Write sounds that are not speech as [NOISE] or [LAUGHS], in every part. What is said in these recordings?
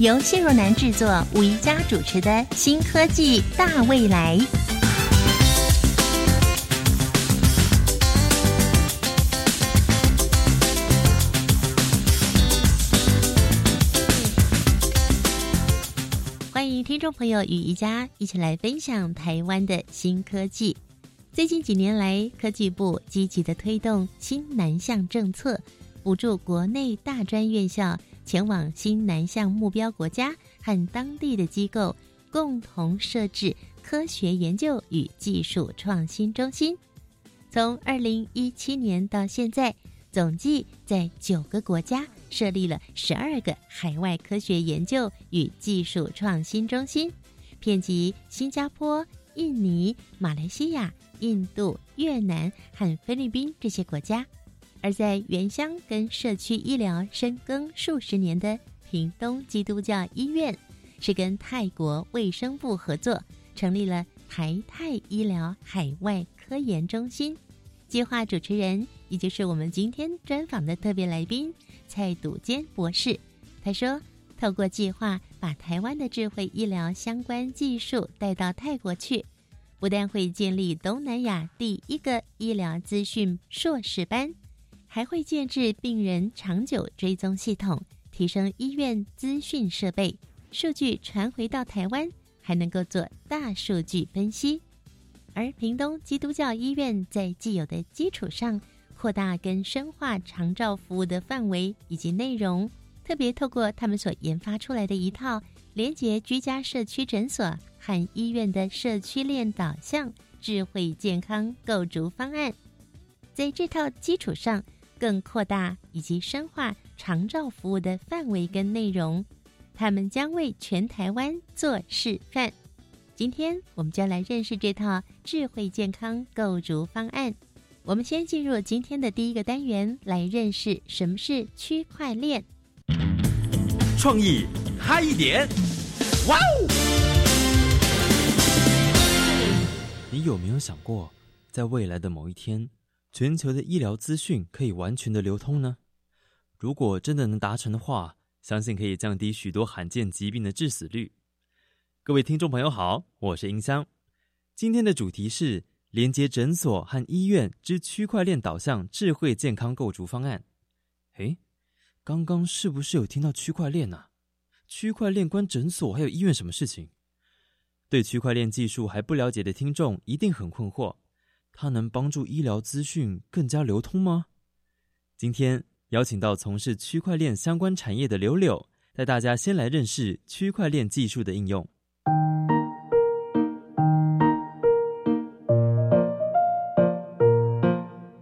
由谢若楠制作、吴一佳主持的《新科技大未来》。欢迎听众朋友与宜家一起来分享台湾的新科技。最近几年来，科技部积极的推动新南向政策，补助国内大专院校前往新南向目标国家和当地的机构共同设置科学研究与技术创新中心。从二零一七年到现在，总计在九个国家设立了十二个海外科学研究与技术创新中心，遍及新加坡、印尼、马来西亚。印度、越南和菲律宾这些国家，而在原乡跟社区医疗深耕数十年的屏东基督教医院，是跟泰国卫生部合作成立了台泰医疗海外科研中心。计划主持人也就是我们今天专访的特别来宾蔡笃坚博士，他说：“透过计划，把台湾的智慧医疗相关技术带到泰国去。”不但会建立东南亚第一个医疗资讯硕士班，还会建制病人长久追踪系统，提升医院资讯设备，数据传回到台湾，还能够做大数据分析。而屏东基督教医院在既有的基础上，扩大跟深化长照服务的范围以及内容，特别透过他们所研发出来的一套连接居家社区诊所。和医院的社区链导向智慧健康构筑方案，在这套基础上，更扩大以及深化长照服务的范围跟内容。他们将为全台湾做示范。今天，我们就来认识这套智慧健康构筑方案。我们先进入今天的第一个单元，来认识什么是区块链。创意嗨一点，哇哦！你有没有想过，在未来的某一天，全球的医疗资讯可以完全的流通呢？如果真的能达成的话，相信可以降低许多罕见疾病的致死率。各位听众朋友好，我是音香，今天的主题是连接诊所和医院之区块链导向智慧健康构筑方案。诶，刚刚是不是有听到区块链呢？区块链关诊所还有医院什么事情？对区块链技术还不了解的听众一定很困惑，它能帮助医疗资讯更加流通吗？今天邀请到从事区块链相关产业的柳柳，带大家先来认识区块链技术的应用。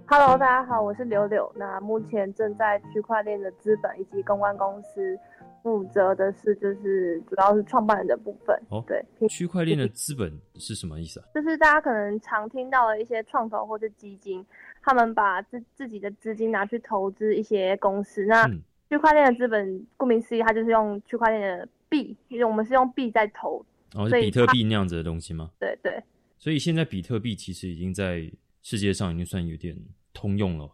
Hello，大家好，我是柳柳，那目前正在区块链的资本以及公关公司。负责的是就是主要是创办人的部分哦，对，区块链的资本是什么意思啊？就是大家可能常听到的一些创投或者基金，他们把自自己的资金拿去投资一些公司。那区块链的资本，顾名思义，它就是用区块链的币，因为我们是用币在投，哦，是比特币那样子的东西吗？对对。所以现在比特币其实已经在世界上已经算有点通用了。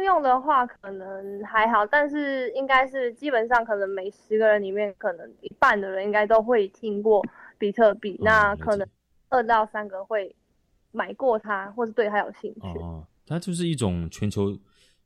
通用的话可能还好，但是应该是基本上可能每十个人里面，可能一半的人应该都会听过比特币。那可能二到三个会买过它，或是对它有兴趣。哦，它就是一种全球，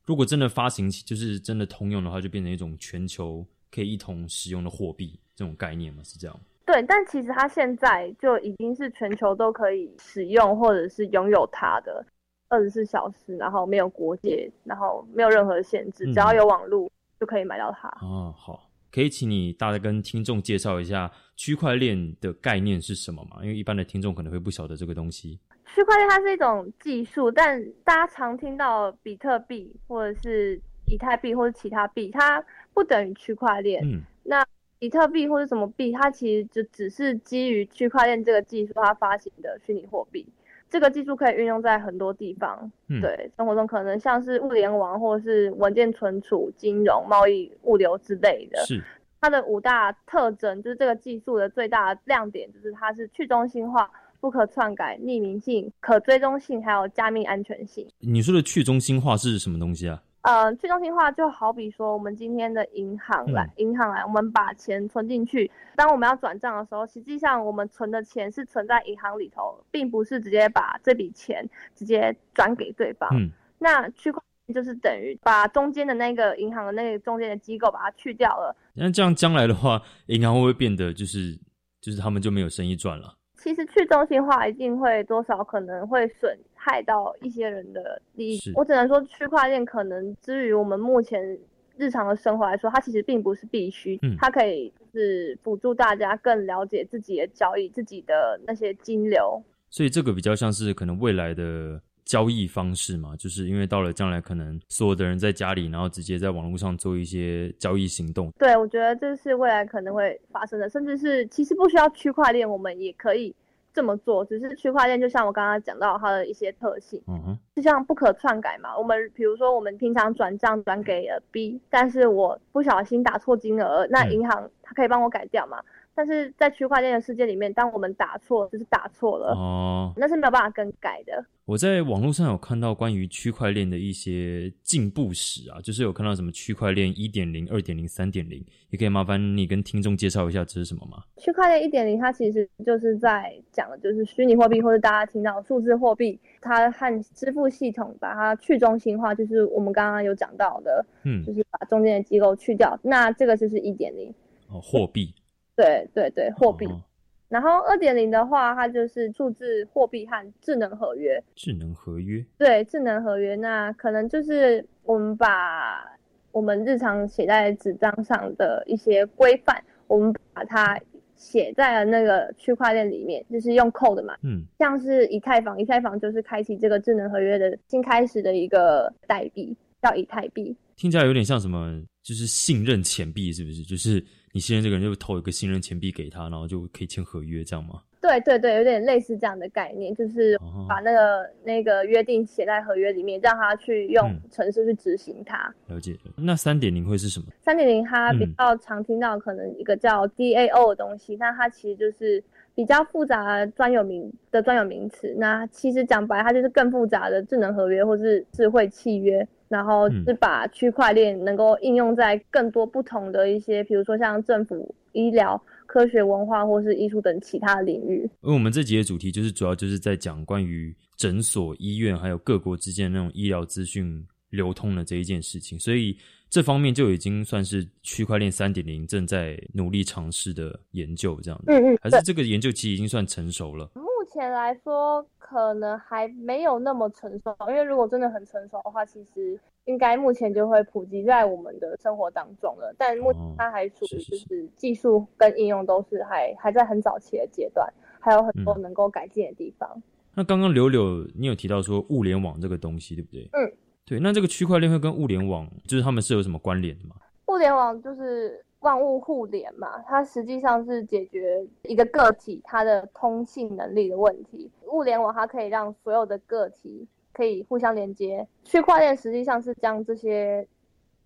如果真的发行起，就是真的通用的话，就变成一种全球可以一同使用的货币这种概念嘛？是这样？对，但其实它现在就已经是全球都可以使用或者是拥有它的。二十四小时，然后没有国界，然后没有任何限制，只要有网络就可以买到它。哦，好，可以请你大概跟听众介绍一下区块链的概念是什么吗？因为一般的听众可能会不晓得这个东西。区块链它是一种技术，但大家常听到比特币或者是以太币或者其他币，它不等于区块链。嗯，那比特币或者什么币，它其实就只是基于区块链这个技术它发行的虚拟货币。这个技术可以运用在很多地方，嗯对生活中可能像是物联网或者是文件存储、金融、贸易、物流之类的。是它的五大特征就是这个技术的最大的亮点，就是它是去中心化、不可篡改、匿名性、可追踪性，还有加密安全性。你说的去中心化是什么东西啊？呃，去中心化就好比说，我们今天的银行来，银行来，我们把钱存进去，当我们要转账的时候，实际上我们存的钱是存在银行里头，并不是直接把这笔钱直接转给对方。嗯，那区块链就是等于把中间的那个银行的那个中间的机构把它去掉了。那这样将来的话，银行会不会变得就是就是他们就没有生意赚了？其实去中心化一定会多少可能会损害到一些人的利益。我只能说，区块链可能之于我们目前日常的生活来说，它其实并不是必须，嗯它可以就是辅助大家更了解自己的交易、自己的那些金流。所以这个比较像是可能未来的交易方式嘛，就是因为到了将来，可能所有的人在家里，然后直接在网络上做一些交易行动。对，我觉得这是未来可能会发生的，甚至是其实不需要区块链，我们也可以这么做。只是区块链就像我刚刚讲到它的一些特性。嗯哼，就像不可篡改嘛，我们比如说我们平常转账转给了 B，但是我不小心打错金额，那嗯银行它可以帮我改掉嘛。但是在区块链的世界里面，当我们打错就是打错了，哦，那是没有办法更改的。我在网络上有看到关于区块链的一些进步史啊，就是有看到什么区块链一点零、二点零、三点零，也可以麻烦你跟听众介绍一下这是什么吗？区块链一点零，它其实就是在讲的就是虚拟货币，或者大家听到的数字货币，它和支付系统把它去中心化，就是我们刚刚有讲到的，嗯就，是把中间的机构去掉。那这个就是一点零，哦，货币，对对对，货币。哦然后二点零的话，它就是数字货币和智能合约。智能合约，对，智能合约，那可能就是我们把我们日常写在纸张上的一些规范，我们把它写在了那个区块链里面，就是用 code 嘛。嗯，像是以太坊，以太坊就是开启这个智能合约的新开始的一个代币，叫以太币。听起来有点像什么，就是信任钱币，是不是？就是你信任这个人，就投一个信任钱币给他，然后就可以签合约，这样吗？对对对，有点类似这样的概念，就是哦把那个那个约定写在合约里面，让他去用嗯程式去执行它。了解。那三点零会是什么？三点零它比嗯较常听到可能一个叫 DAO 的东西，那它其实就是比较复杂的专有名的专有名词。那其实讲白，它就是更复杂的智能合约或是智慧契约，然后嗯是把区块链能够应用在更多不同的一些，比如说像政府、医疗、科学、文化或是艺术等其他的领域。因为我们这集的主题就是主要就是在讲关于诊所、医院还有各国之间的那种医疗资讯流通的这一件事情，所以这方面就已经算是区块链三点零正在努力尝试的研究，这样子。嗯嗯，还是这个研究其实已经算成熟了。目前来说，可能还没有那么成熟，因为如果真的很成熟的话，其实应该目前就会普及在我们的生活当中了。但目前哦它还属于就是是技术跟应用都是还还在很早期的阶段，还有很多嗯能够改进的地方。那刚刚柳柳你有提到说物联网这个东西，对不对？嗯，对。那这个区块链会跟物联网，就是他们是有什么关联的吗？物联网就是万物互联嘛，它实际上是解决一个个体它的通信能力的问题。物联网它可以让所有的个体可以互相连接，区块链实际上是将这些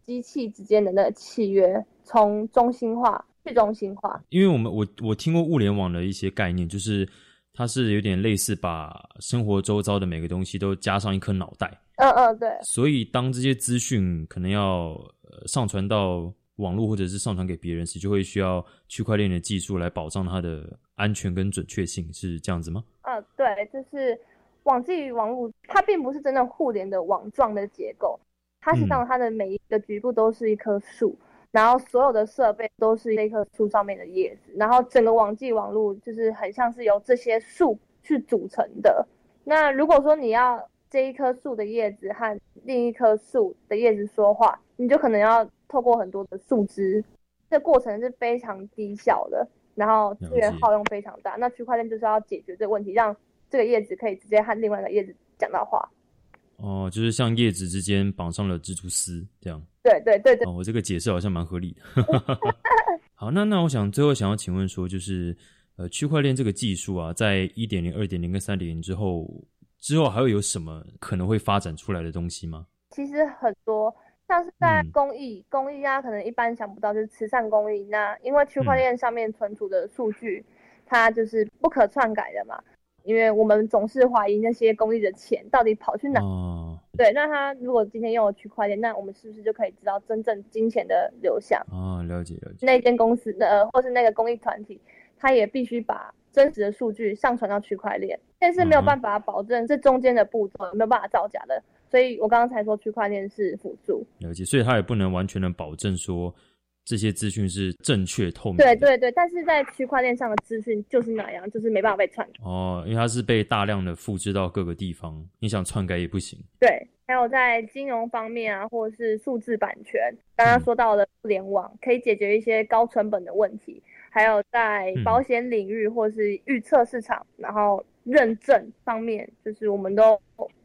机器之间的那个契约从中心化去中心化。因为我们我我听过物联网的一些概念，就是它是有点类似把生活周遭的每个东西都加上一颗脑袋，嗯嗯，对，所以当这些资讯可能要呃上传到网络或者是上传给别人时，就会需要区块链的技术来保障它的安全跟准确性，是这样子吗？嗯对，就是网际与网络，它并不是真正互联的网状的结构，它实际上它的每一个局部都是一棵树。然后所有的设备都是这棵树上面的叶子，然后整个网际网络就是很像是由这些树去组成的。那如果说你要这一棵树的叶子和另一棵树的叶子说话，你就可能要透过很多的树枝，这过程是非常低效的，然后资源耗用非常大。那区块链就是要解决这个问题，让这个叶子可以直接和另外一个叶子讲到话。哦，就是像叶子之间绑上了蜘蛛丝这样。对对对对，哦，我这个解释好像蛮合理的。[LAUGHS] 好，那那我想最后想要请问说，就是呃，区块链这个技术啊，在一点零、二点零跟三点零之后，之后还会有什么可能会发展出来的东西吗？其实很多，像是在嗯公益，公益啊，可能一般想不到，就是慈善公益。那因为区块链上面存储的数据，它就是不可篡改的嘛。因为我们总是怀疑那些公益的钱到底跑去哪？哦对，那他如果今天用了区块链，那我们是不是就可以知道真正金钱的流向？哦，了解了解。那间公司的呃，或是那个公益团体，他也必须把真实的数据上传到区块链，但是没有办法保证这中间的步骤没有办法造假的。所以我刚刚才说区块链是辅助。了解，所以它也不能完全能保证说这些资讯是正确透明的。对对对，但是在区块链上的资讯就是那样，就是没办法被篡改。哦，因为它是被大量的复制到各个地方，你想篡改也不行。对，还有在金融方面啊，或者是数字版权，刚刚说到的互联网可以解决一些高成本的问题，还有在嗯保险领域或是预测市场，然后认证方面，就是我们都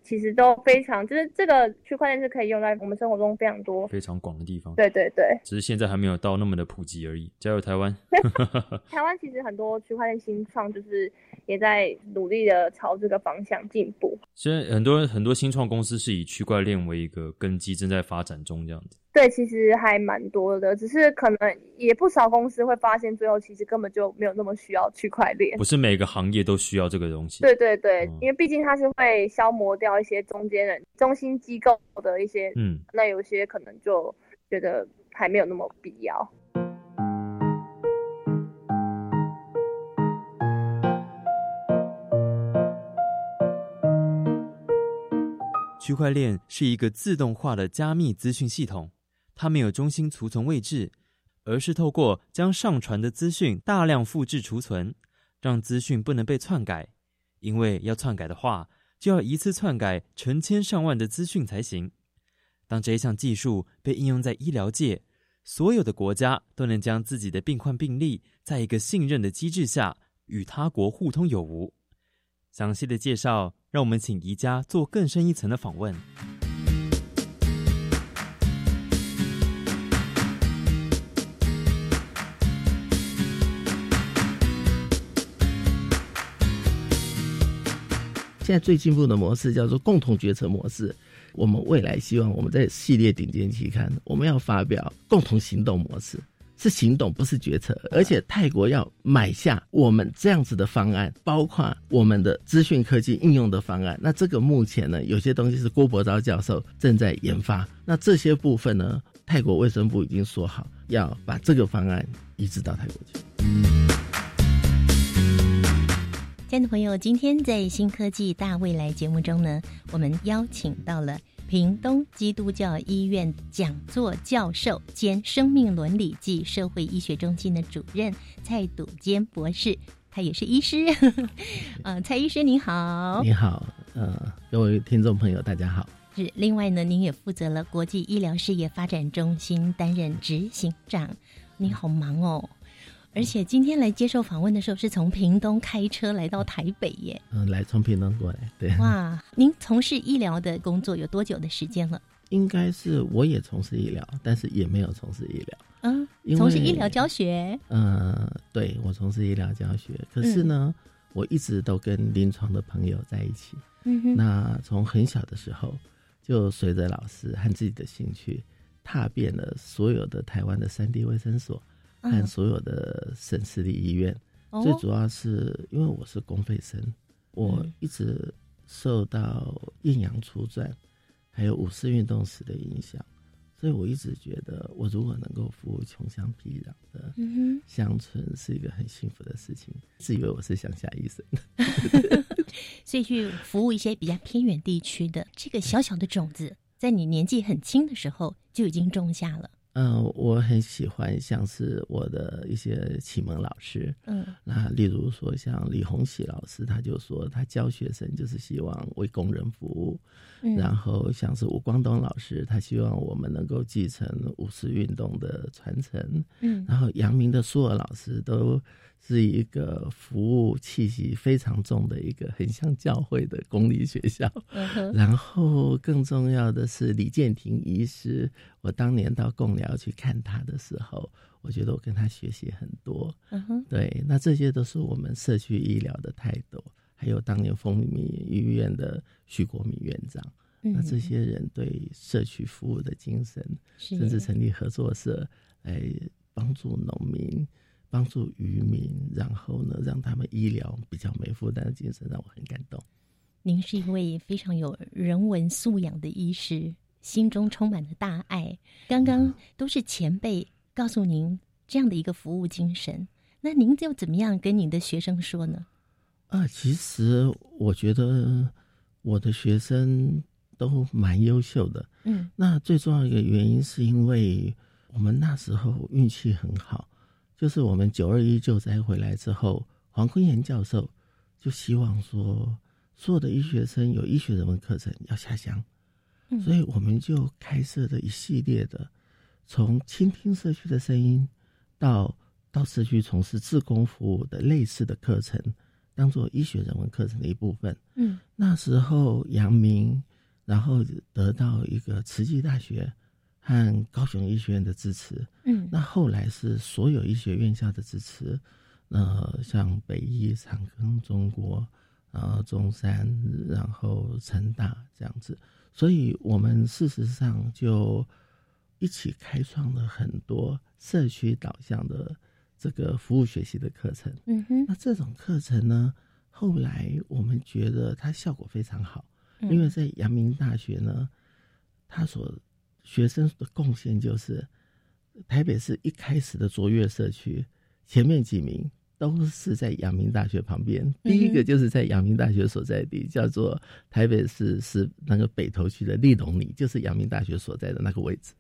其实都非常，就是这个区块链是可以用在我们生活中非常多。非常广的地方，对对对，只是现在还没有到那么的普及而已。加油，台湾！[LAUGHS] [LAUGHS] 台湾其实很多区块链新创就是也在努力的朝这个方向进步。现在很多很多新创公司是以区块链为一个根基，正在发展中，这样子。对，其实还蛮多的，只是可能也不少公司会发现，最后其实根本就没有那么需要区块链不。是每个行业都需要这个东西。对对对，嗯因为毕竟它是会消磨掉一些中间人、中心机构的一些，嗯，那有些可能就觉得还没有那么必要。区块链是一个自动化的加密资讯系统，它没有中心储存位置，而是透过将上传的资讯大量复制储存，让资讯不能被篡改。因为要篡改的话，就要一次篡改成千上万的资讯才行。当这一项技术被应用在医疗界，所有的国家都能将自己的病患病例，在一个信任的机制下与他国互通有无。详细的介绍，让我们请宜家做更深一层的访问。现在最进步的模式叫做共同决策模式。我们未来希望我们在系列顶尖期刊，我们要发表共同行动模式，是行动不是决策。而且泰国要买下我们这样子的方案，包括我们的资讯科技应用的方案。那这个目前呢，有些东西是郭伯昭教授正在研发。那这些部分呢，泰国卫生部已经说好要把这个方案移植到泰国去。亲爱的朋友，今天在新科技大未来节目中呢，我们邀请到了屏东基督教医院讲座教授兼生命伦理暨社会医学中心的主任蔡笃坚博士，他也是医师。[LAUGHS] 呃，蔡医师您好。你好，呃，各位听众朋友，大家好。是，另外呢，您也负责了国际医疗事业发展中心担任执行长，你好忙哦。而且今天来接受访问的时候，是从屏东开车来到台北耶。嗯、来从屏东过来，对，哇，您从事医疗的工作有多久的时间了？应该是我也从事医疗，但是也没有从事医疗。嗯，从事医疗教学。呃，对我从事医疗教学，可是呢，我一直都跟临床的朋友在一起。嗯哼，那从很小的时候，就随着老师和自己的兴趣，踏遍了所有的台湾的三 D 卫生所和嗯所有的省市立医院。哦最主要是因为我是公费生，我嗯一直受到艳阳初转还有五四运动时的影响，所以我一直觉得，我如果能够服务穷乡僻壤的嗯乡村，是一个很幸福的事情。自以为我是乡下医生，哼，[LAUGHS] 所以去服务一些比较偏远地区的这个小小的种子，在你年纪很轻的时候就已经种下了。嗯、我很喜欢像是我的一些启蒙老师，嗯。那例如说像李洪喜老师，他就说他教学生就是希望为工人服务，嗯，然后像是吴光东老师，他希望我们能够继承五四运动的传承。嗯。然后阳明的苏尔老师都是一个服务气息非常重的一个很像教会的公立学校。嗯，[LAUGHS] 然后更重要的是李建廷医师，我当年到贡寮去看他的时候，我觉得我跟他学习很多。嗯，对，那这些都是我们社区医疗的态度，还有当年丰民医院的徐国民院长，那这些人对社区服务的精神，甚至成立合作社来帮助农民。帮助渔民，然后呢，让他们医疗比较没负担的精神，让我很感动。您是一位非常有人文素养的医师，心中充满了大爱。刚刚都是前辈告诉您这样的一个服务精神，那您又怎么样跟您的学生说呢？啊，其实我觉得我的学生都蛮优秀的。嗯，那最重要一个原因是因为我们那时候运气很好。就是我们九二一救灾回来之后，黄坤炎教授就希望说，所有的医学生有医学人文课程要下乡，所以我们就开设了一系列的，从倾听社区的声音，到到社区从事志工服务的类似的课程，当做医学人文课程的一部分。嗯，那时候杨明，然后得到一个慈济大学。和高雄医学院的支持，嗯，那后来是所有医学院校的支持，呃，像北医、长庚、中国，然后中山，然后成大这样子，所以我们事实上就一起开创了很多社区导向的这个服务学习的课程，嗯哼，那这种课程呢，后来我们觉得它效果非常好，因为在阳明大学呢，它所学生的贡献就是，台北市一开始的卓越社区，前面几名都是在阳明大学旁边。第一个就是在阳明大学所在地，叫做台北市是那个北投区的立隆里，就是阳明大学所在的那个位置。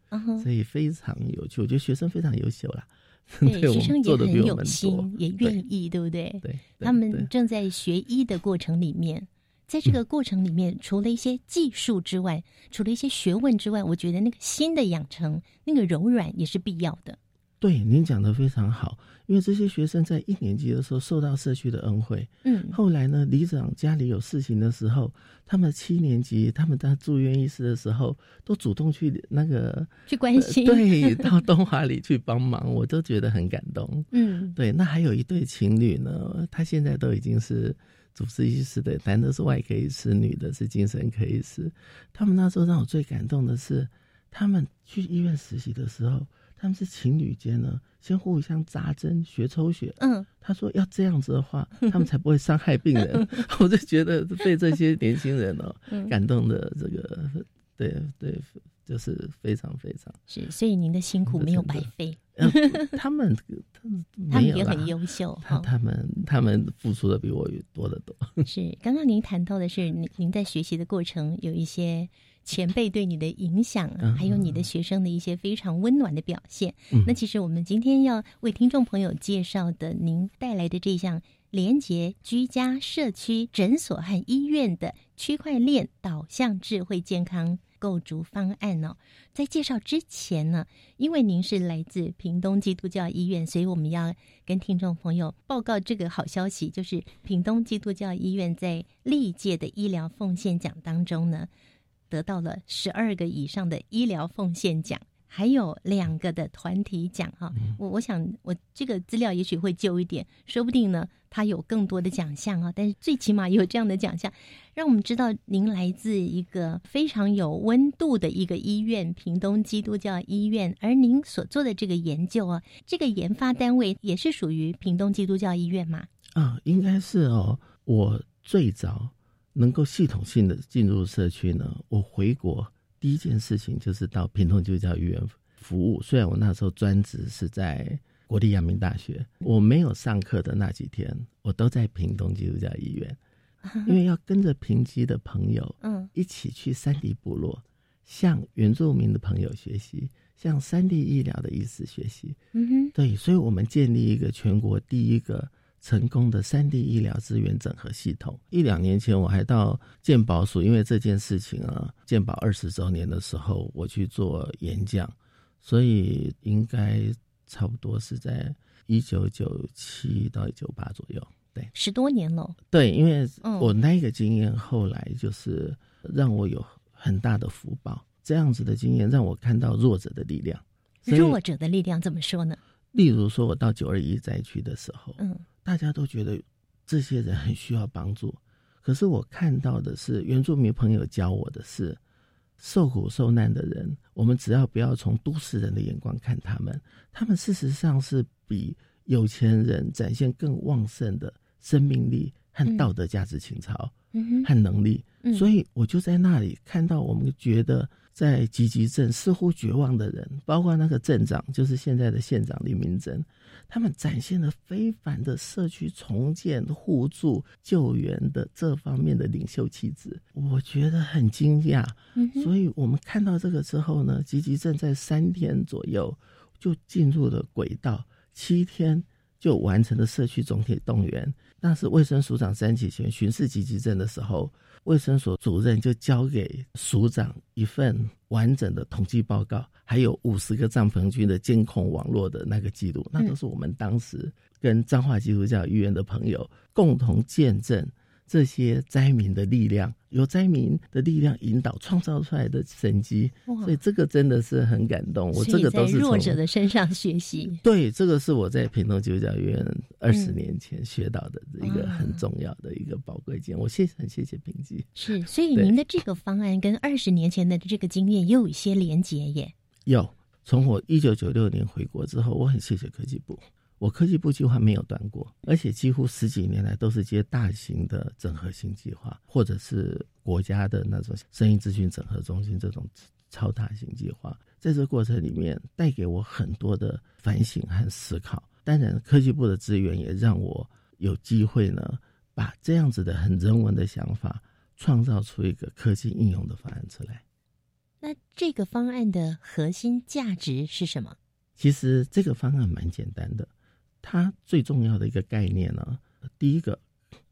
所以非常有趣，我觉得学生非常优秀啦。[LAUGHS] 对，学生也很有心，也愿意，对不对？对，他们正在学医的过程里面。在这个过程里面，除了一些技术之外，除了一些学问之外，我觉得那个心的养成，那个柔软也是必要的。对，您讲的非常好。因为这些学生在一年级的时候受到社区的恩惠，嗯，后来呢，里长家里有事情的时候，他们七年级他们当住院医师的时候，都主动去那个去关心，对，到东华里去帮忙，我都觉得很感动。嗯，对。那还有一对情侣呢，他现在都已经是。主治医师的男的是外科医师，女的是精神科医师。他们那时候让我最感动的是，他们去医院实习的时候，他们是情侣间呢，先互相扎针学抽血。嗯，他说要这样子的话，他们才不会伤害病人。[LAUGHS] 我就觉得被这些年轻人哦 [LAUGHS] 感动的这个，对对。就是非常非常是，所以您的辛苦没有白费。他们 [LAUGHS] 他们他们也很优秀，他他们他们付出的比我多得多。是，刚刚您谈到的是您您在学习的过程有一些前辈对你的影响，还有你的学生的一些非常温暖的表现。那其实我们今天要为听众朋友介绍的，您带来的这项连接居家、社区、诊所和医院的区块链导向智慧健康。构筑方案呢，在介绍之前呢，因为您是来自屏东基督教医院，所以我们要跟听众朋友报告这个好消息，就是屏东基督教医院在历届的医疗奉献奖当中呢，得到了十二个以上的医疗奉献奖。还有两个的团体奖哈，我我想我这个资料也许会旧一点，说不定呢，它有更多的奖项啊。但是最起码有这样的奖项，让我们知道您来自一个非常有温度的一个医院——屏东基督教医院。而您所做的这个研究啊，这个研发单位也是属于屏东基督教医院吗？啊，应该是哦。我最早能够系统性的进入社区呢，我回国。第一件事情就是到屏东基督教医院服务。虽然我那时候专职是在国立阳明大学，我没有上课的那几天，我都在屏东基督教医院，[LAUGHS] 因为要跟着平基的朋友，[LAUGHS] 嗯，一起去山地部落，向原住民的朋友学习，向山地医疗的医师学习。嗯哼，对，所以我们建立一个全国第一个。成功的三 D 医疗资源整合系统。一两年前，我还到健保署，因为这件事情啊，健保二十周年的时候，我去做演讲，所以应该差不多是在一九九七到一九八左右。对，十多年了。对，因为我那个经验，后来就是让我有很大的福报。这样子的经验让我看到弱者的力量。弱者的力量怎么说呢？例如说，我到九二一灾区的时候，嗯大家都觉得这些人很需要帮助，可是我看到的是原住民朋友教我的是，受苦受难的人，我们只要不要从都市人的眼光看他们，他们事实上是比有钱人展现更旺盛的生命力和道德价值情操和能力。嗯。所以我就在那里看到，我们觉得在吉吉镇似乎绝望的人，包括那个镇长，就是现在的县长李明珍，他们展现了非凡的社区重建、互助、救援的这方面的领袖气质，我觉得很惊讶。嗯，所以我们看到这个之后呢，集集镇在三天左右就进入了轨道，七天就完成了社区总体动员。那是卫生署长三起前巡视积极症的时候，卫生所主任就交给署长一份完整的统计报告，还有五十个帐篷军的监控网络的那个记录，那都是我们当时跟彰化基督教医院的朋友共同见证这些灾民的力量，由灾民的力量引导创造出来的神迹，哇所以这个真的是很感动。我这个都是弱者的身上学习。对，这个是我在屏东基督教医院二十嗯年前学到的一个很重要的一个宝贵经验。我谢很谢谢平基。是，所以您的这个方案跟二十年前的这个经验也有一些连结耶。有从我一九九六年回国之后，我很谢谢科技部，我科技部计划没有断过，而且几乎十几年来都是接大型的整合型计划，或者是国家的那种声音资讯整合中心这种超大型计划，在这过程里面带给我很多的反省和思考。当然，科技部的资源也让我有机会呢，把这样子的很人文的想法，创造出一个科技应用的方案出来。那这个方案的核心价值是什么？其实这个方案蛮简单的，它最重要的一个概念呢，第一个，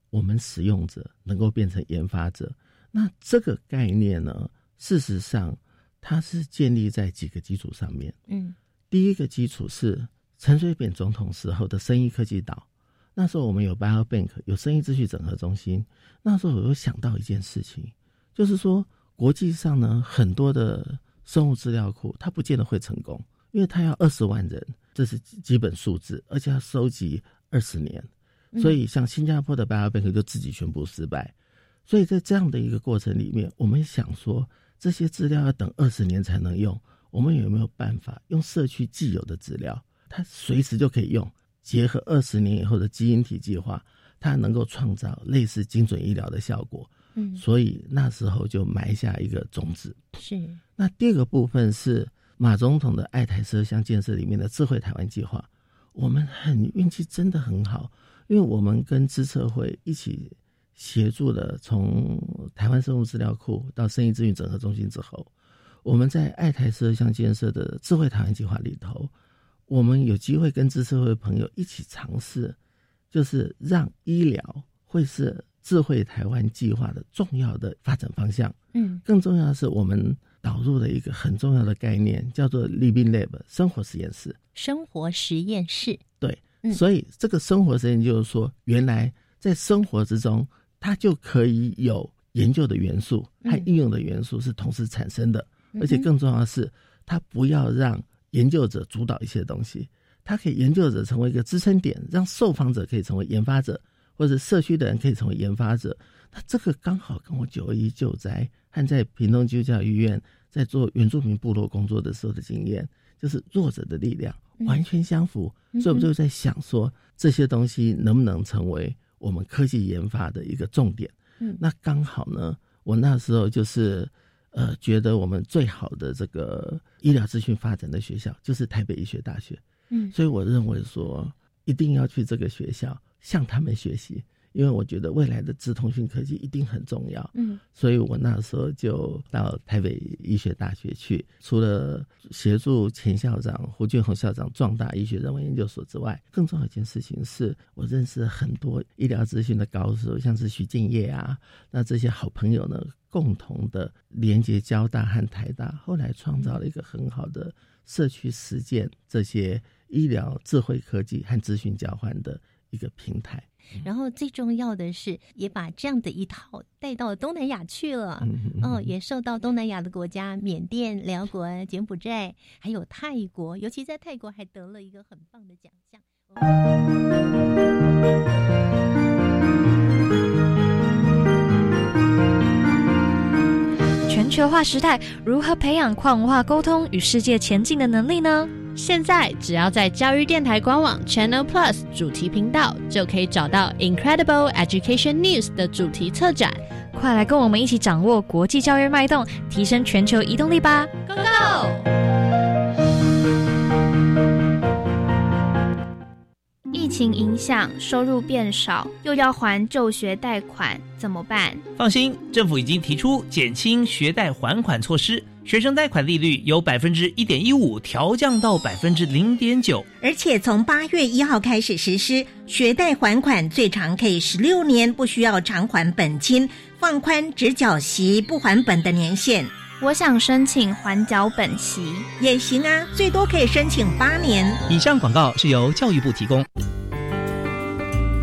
我们使用者能够变成研发者。那这个概念呢，事实上它是建立在几个基础上面。嗯第一个基础是陈水扁总统时候的生意科技岛，那时候我们有 BioBank，有生意秩序整合中心。那时候我又想到一件事情，就是说国际上呢很多的生物资料库，它不见得会成功，因为它要二十万人，这是基本数字，而且要收集二十年。所以像新加坡的 BioBank 就自己宣布失败。所以在这样的一个过程里面，我们想说这些资料要等二十年才能用，我们有没有办法用社区既有的资料，它随时就可以用，结合二十年以后的基因体计划，它能够创造类似精准医疗的效果。嗯，所以那时候就埋下一个种子。是那第二个部分是马总统的爱台车厢建设里面的智慧台湾计划，我们很运气真的很好，因为我们跟资策会一起协助了从台湾生物资料库到生意资讯整合中心之后，我们在爱台车厢建设的智慧台湾计划里头，我们有机会跟资策会朋友一起尝试，就是让医疗会是智慧台湾计划的重要的发展方向。嗯更重要的是，我们导入了一个很重要的概念，叫做 Living Lab 生活实验室。生活实验室。对，嗯所以这个生活实验就是说，原来在生活之中，它就可以有研究的元素和嗯应用的元素是同时产生的，而且更重要的是，它不要让研究者主导一些东西，它可以研究者成为一个支撑点，让受访者可以成为研发者，或者社区的人可以成为研发者。那这个刚好跟我九二一救灾和在屏东基督教医院在做原住民部落工作的时候的经验，就是弱者的力量嗯完全相符。嗯所以我就在想说，这些东西能不能成为我们科技研发的一个重点？嗯那刚好呢，我那时候就是呃，觉得我们最好的这个医疗资讯发展的学校就是台北医学大学，嗯所以我认为说一定要去这个学校向他们学习，因为我觉得未来的智通讯科技一定很重要。嗯所以我那时候就到台北医学大学去，除了协助前校长胡俊宏校长壮大医学人文研究所之外，更重要一件事情是我认识很多医疗资讯的高手，像是徐敬业啊，那这些好朋友呢，共同的连接交大和台大，后来创造了一个很好的社区实践这些医疗智慧科技和资讯交换的一个平台。然后最重要的是，也把这样的一套带到东南亚去了。嗯嗯，也受到东南亚的国家缅甸、辽国、柬埔寨，还有泰国，尤其在泰国还得了一个很棒的奖项。全球化时代，如何培养跨文化沟通与世界前进的能力呢？现在只要在教育电台官网 Channel Plus 主题频道，就可以找到 Incredible Education News 的主题策展。快来跟我们一起掌握国际教育脉动，提升全球移动力吧！Go Go！疫情影响，收入变少，又要还就学贷款，怎么办？放心，政府已经提出减轻学贷还款措施。学生贷款利率由百分之一点一五调降到百分之零点九，而且从八月一号开始实施，学贷还款最长可以十六年，不需要偿还本金，放宽只缴息不还本的年限。我想申请缓缴本息也行啊，最多可以申请八年。以上广告是由教育部提供。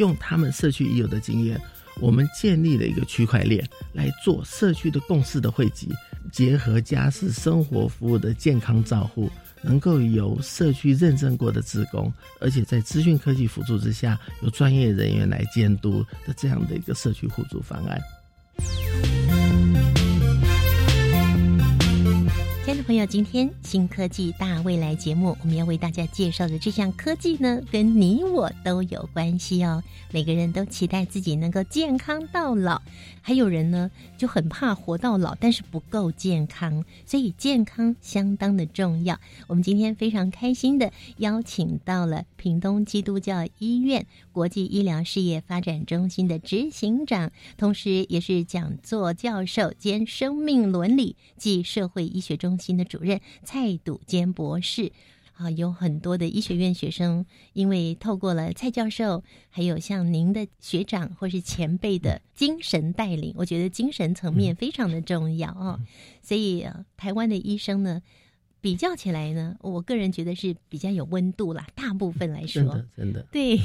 用他们社区已有的经验，我们建立了一个区块链来做社区的共识的汇集，结合家事生活服务的健康照护，能够由社区认证过的职工，而且在资讯科技辅助之下，由专业人员来监督的这样的一个社区互助方案。朋友，今天新科技大未来节目，我们要为大家介绍的这项科技呢，跟你我都有关系哦。每个人都期待自己能够健康到老，还有人呢就很怕活到老，但是不够健康，所以健康相当的重要。我们今天非常开心的邀请到了屏东基督教医院国际医疗事业发展中心的执行长，同时也是讲座教授兼生命伦理暨社会医学中。心的主任蔡笃坚博士啊，有很多的医学院学生，因为透过了蔡教授，还有像您的学长或是前辈的精神带领，我觉得精神层面非常的重要哦。所以台湾的医生呢，比较起来呢，我个人觉得是比较有温度啦。大部分来说，真的真的对。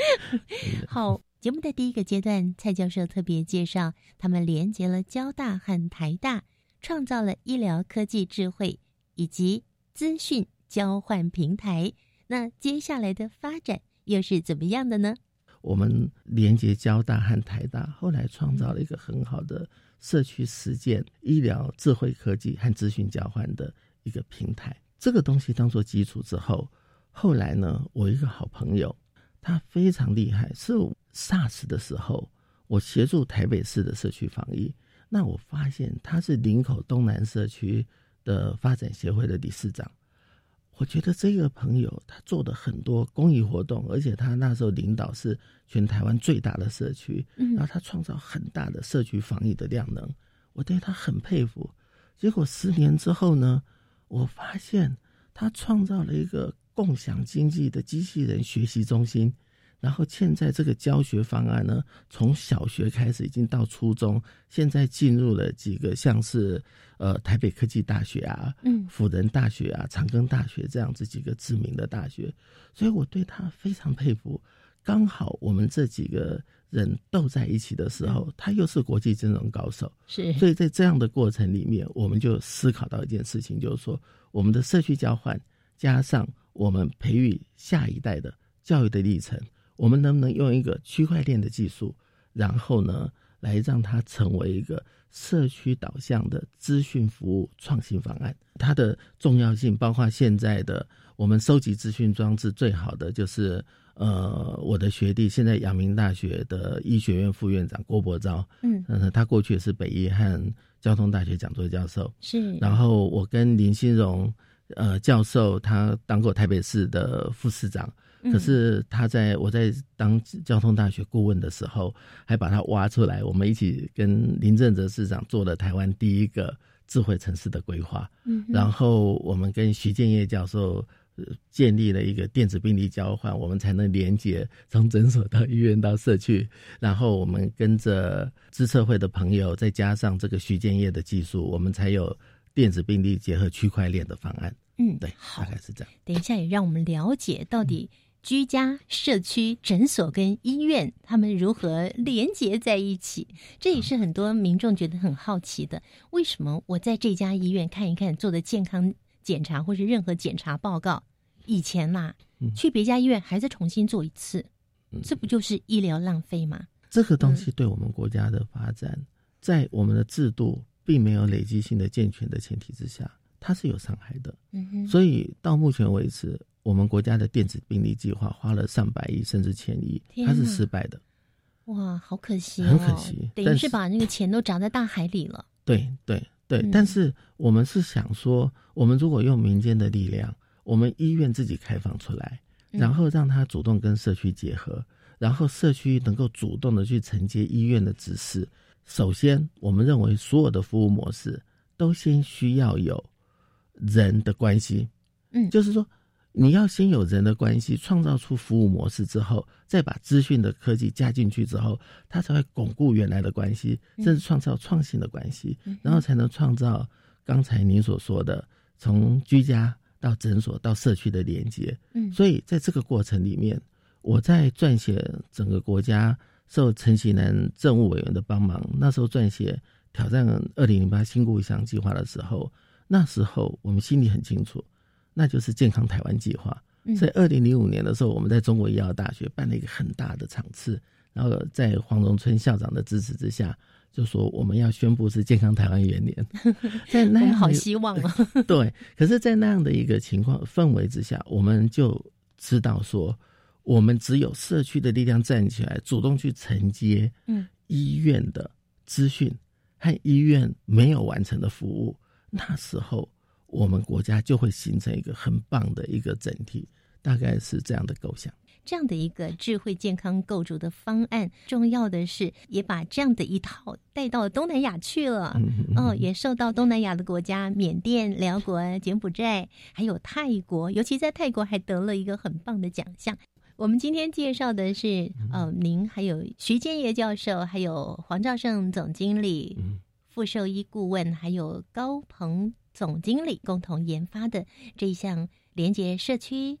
[LAUGHS] 好，节目的第一个阶段，蔡教授特别介绍，他们连接了交大和台大。创造了医疗科技智慧以及资讯交换平台，那接下来的发展又是怎么样的呢？我们连接交大和台大，后来创造了一个很好的社区实践医疗智慧科技和资讯交换的一个平台。这个东西当做基础之后，后来呢，我一个好朋友，他非常厉害，是 SARS 的时候，我协助台北市的社区防疫。那我发现他是林口东南社区的发展协会的理事长，我觉得这个朋友他做的很多公益活动，而且他那时候领导是全台湾最大的社区，然后他创造很大的社区防疫的量能，我对他很佩服。结果十年之后呢，我发现他创造了一个共享经济的机器人学习中心。然后现在这个教学方案呢，从小学开始已经到初中，现在进入了几个像是呃台北科技大学啊、嗯辅仁大学啊、长庚大学这样子几个知名的大学，所以我对他非常佩服。刚好我们这几个人斗在一起的时候，他又是国际金融高手，是，所以在这样的过程里面，我们就思考到一件事情，就是说，我们的社区交换加上我们培育下一代的教育的历程，我们能不能用一个区块链的技术，然后呢，来让它成为一个社区导向的资讯服务创新方案？它的重要性包括现在的我们收集资讯装置最好的就是。呃，我的学弟现在阳明大学的医学院副院长郭伯昭，嗯，他过去也是北医和交通大学讲座教授，是。然后我跟林心荣，呃，教授他当过台北市的副市长，可是他在我在当交通大学顾问的时候，还把他挖出来，我们一起跟林正哲市长做了台湾第一个智慧城市的规划，嗯，然后我们跟徐建业教授。建立了一个电子病历交换，我们才能连接从诊所到医院到社区。然后我们跟着资策会的朋友，再加上这个徐建业的技术，我们才有电子病历结合区块链的方案。嗯，对，大概是这样。等一下也让我们了解到底居家、社区、诊所跟医院他们如何连接在一起。这也是很多民众觉得很好奇的。为什么我在这家医院看一看做的健康？检查或是任何检查报告，以前嘛，去别家医院还是重新做一次，这不就是医疗浪费吗？这个东西对我们国家的发展，在我们的制度并没有累积性的健全的前提之下，它是有伤害的。嗯哼，所以到目前为止，我们国家的电子病历计划花了上百亿甚至千亿，它是失败的。哇，好可惜，很可惜，等于是把那个钱都砸在大海里了。对对。对，但是我们是想说，我们如果用民间的力量，我们医院自己开放出来，然后让他主动跟社区结合，然后社区能够主动的去承接医院的指示。首先，我们认为所有的服务模式都先需要有人的关系，嗯，就是说。你要先有人的关系，创造出服务模式之后，再把资讯的科技加进去之后，它才会巩固原来的关系，甚至创造创新的关系，然后才能创造刚才您所说的从居家到诊所到社区的连接。嗯，所以在这个过程里面，我在撰写整个国家受陈锡南政务委员的帮忙，那时候撰写挑战二零零八新故乡计划的时候，那时候我们心里很清楚。那就是健康台湾计划。在二零零五年的时候，我们在中国医药大学办了一个很大的场次，然后在黄荣春校长的支持之下，就说我们要宣布是健康台湾元年。[LAUGHS] 在那好希望啊！对，可是，在那样的一个情况氛围之下，我们就知道说，我们只有社区的力量站起来，主动去承接嗯医院的资讯和医院没有完成的服务，那时候。我们国家就会形成一个很棒的一个整体，大概是这样的构想。这样的一个智慧健康构筑的方案，重要的是也把这样的一套带到东南亚去了。嗯，也受到东南亚的国家缅甸、辽国、柬埔寨，还有泰国，尤其在泰国还得了一个很棒的奖项。我们今天介绍的是，呃，您还有徐建业教授，还有黄兆胜总经理、副兽医顾问，还有高鹏。总经理共同研发的这一项连接社区、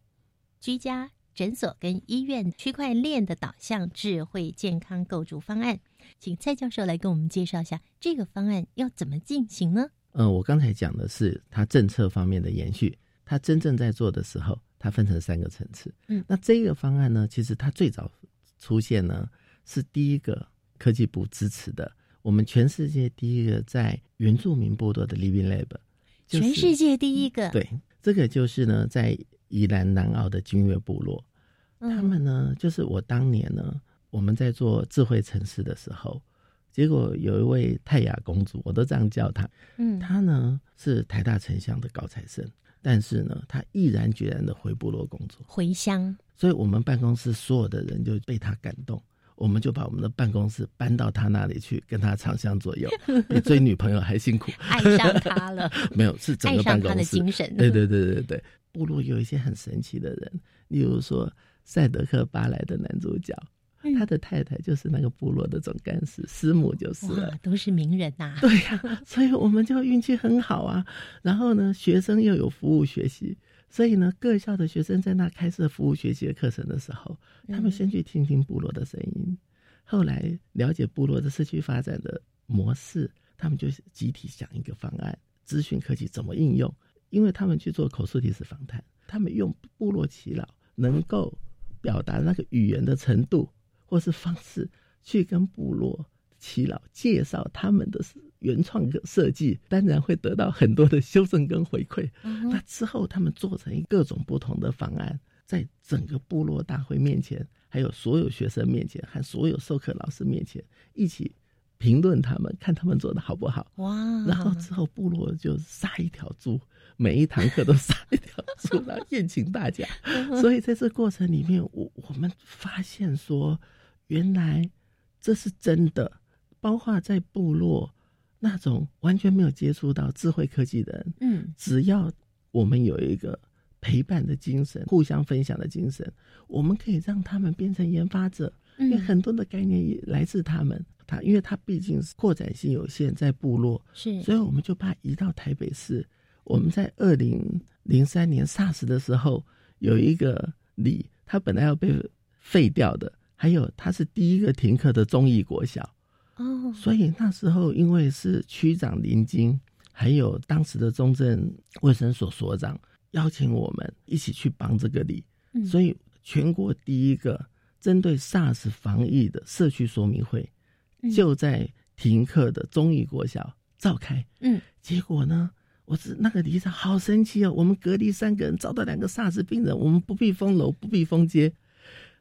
居家、诊所跟医院区块链的导向智慧健康构筑方案，请蔡教授来跟我们介绍一下这个方案要怎么进行呢？嗯，我刚才讲的是它政策方面的延续，它真正在做的时候，它分成三个层次。嗯，那这个方案呢，其实它最早出现呢，是第一个科技部支持的，我们全世界第一个在原住民部落的 Living Lab。全世界第一个，对，这个就是呢，在宜兰南澳的金月部落，他们呢，就是我当年呢，我们在做智慧城市的时候，结果有一位泰雅公主，我都这样叫她，嗯，她呢是台大城乡的高材生，但是呢，她毅然决然的回部落工作，回乡，所以我们办公室所有的人就被她感动。我们就把我们的办公室搬到他那里去，跟他长相左右，[LAUGHS] 比追女朋友还辛苦。爱上他了？[LAUGHS] 没有，是整个办公室。的精神。对对对对对，部落有一些很神奇的人，例如说赛德克巴莱的男主角，他的太太就是那个部落的总干事，师母就是了，都是名人呐。对呀，所以我们就运气很好啊。然后呢，学生又有服务学习。所以呢，各校的学生在那开设服务学习的课程的时候，他们先去听听部落的声音，后来了解部落的社区发展的模式，他们就集体想一个方案：资讯科技怎么应用？因为他们去做口述历史访谈，他们用部落耆老能够表达那个语言的程度或是方式，去跟部落耆老介绍他们的原创的设计，当然会得到很多的修正跟回馈。那之后，他们做成各种不同的方案，在整个部落大会面前，还有所有学生面前，和所有授课老师面前一起。评论他们，看他们做的好不好。哇！然后之后部落就杀一条猪，每一堂课都杀一条猪 [LAUGHS] 来宴请大家。所以在这过程里面，我我们发现说，原来这是真的。包括在部落那种完全没有接触到智慧科技的人，嗯，只要我们有一个陪伴的精神，互相分享的精神，我们可以让他们变成研发者。因为很多的概念也来自他们。他因为他毕竟是扩展性有限，在部落是，所以我们就把移到台北市。我们在二零零三年 SARS 的时候，有一个里，他本来要被废掉的，还有他是第一个停课的中义国小哦，所以那时候因为是区长林金，还有当时的中正卫生所所长邀请我们一起去帮这个里，所以全国第一个针对 SARS 防疫的社区说明会。就在停课的中义国小召开，嗯，结果呢，我是那个里长好生气哦，我们隔离三个人，找到两个 SARS 病人，我们不必封楼，不必封街。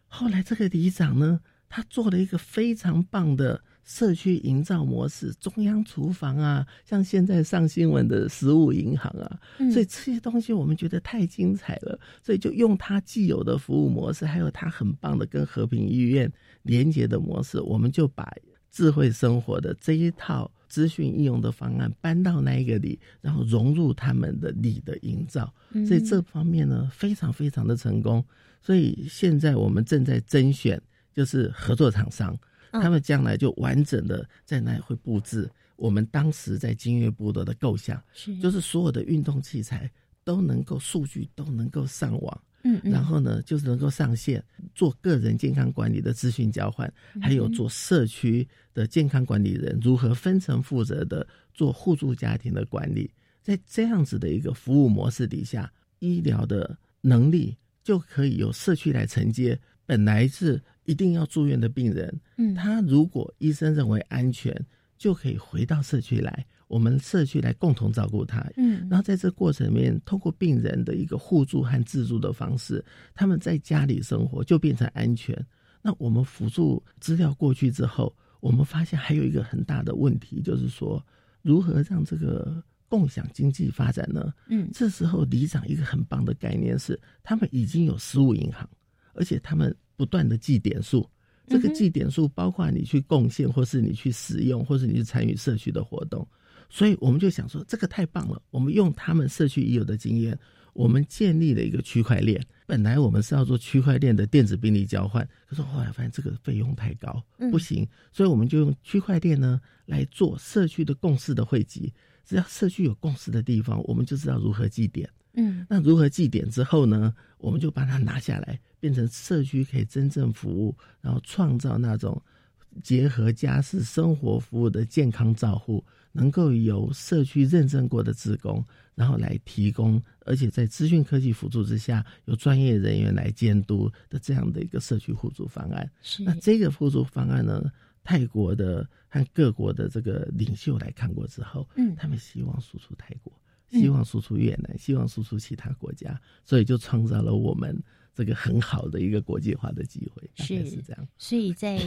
后来这个里长呢，他做了一个非常棒的社区营造模式，中央厨房啊，像现在上新闻的食物银行啊，所以这些东西我们觉得太精彩了，所以就用它既有的服务模式，还有它很棒的跟和平医院连接的模式，我们就把。智慧生活的这一套资讯应用的方案搬到那一个里，然后融入他们的里的营造，所以这方面呢非常非常的成功。所以现在我们正在甄选，就是合作厂商，他们将来就完整的在那会布置我们当时在金岳部落的构想，是就是所有的运动器材都能够数据都能够上网。嗯，然后呢，就是能够上线做个人健康管理的资讯交换，还有做社区的健康管理人如何分层负责的做互助家庭的管理，在这样子的一个服务模式底下，医疗的能力就可以由社区来承接。本来是一定要住院的病人，嗯，他如果医生认为安全，就可以回到社区来。我们社区来共同照顾他，嗯，然后在这过程里面，通过病人的一个互助和自助的方式，他们在家里生活就变成安全。那我们辅助资料过去之后，我们发现还有一个很大的问题，就是说如何让这个共享经济发展呢？嗯，这时候里长一个很棒的概念是，他们已经有实物银行，而且他们不断的记点数。这个记点数包括你去贡献，或是你去使用，或是你去参与社区的活动。所以我们就想说，这个太棒了。我们用他们社区已有的经验，我们建立了一个区块链。本来我们是要做区块链的电子病历交换，可是后来发现这个费用太高，不行。所以我们就用区块链呢来做社区的共识的汇集。只要社区有共识的地方，我们就知道如何祭点。嗯，那如何祭点之后呢？我们就把它拿下来，变成社区可以真正服务，然后创造那种结合家事生活服务的健康照护。能够由社区认证过的职工，然后来提供，而且在资讯科技辅助之下，有专业人员来监督的这样的一个社区互助方案。是那这个互助方案呢？泰国的和各国的这个领袖来看过之后，嗯，他们希望输出泰国，希望输出越南，希望输出其他国家，所以就创造了我们这个很好的一个国际化的机会。是是这样。所以在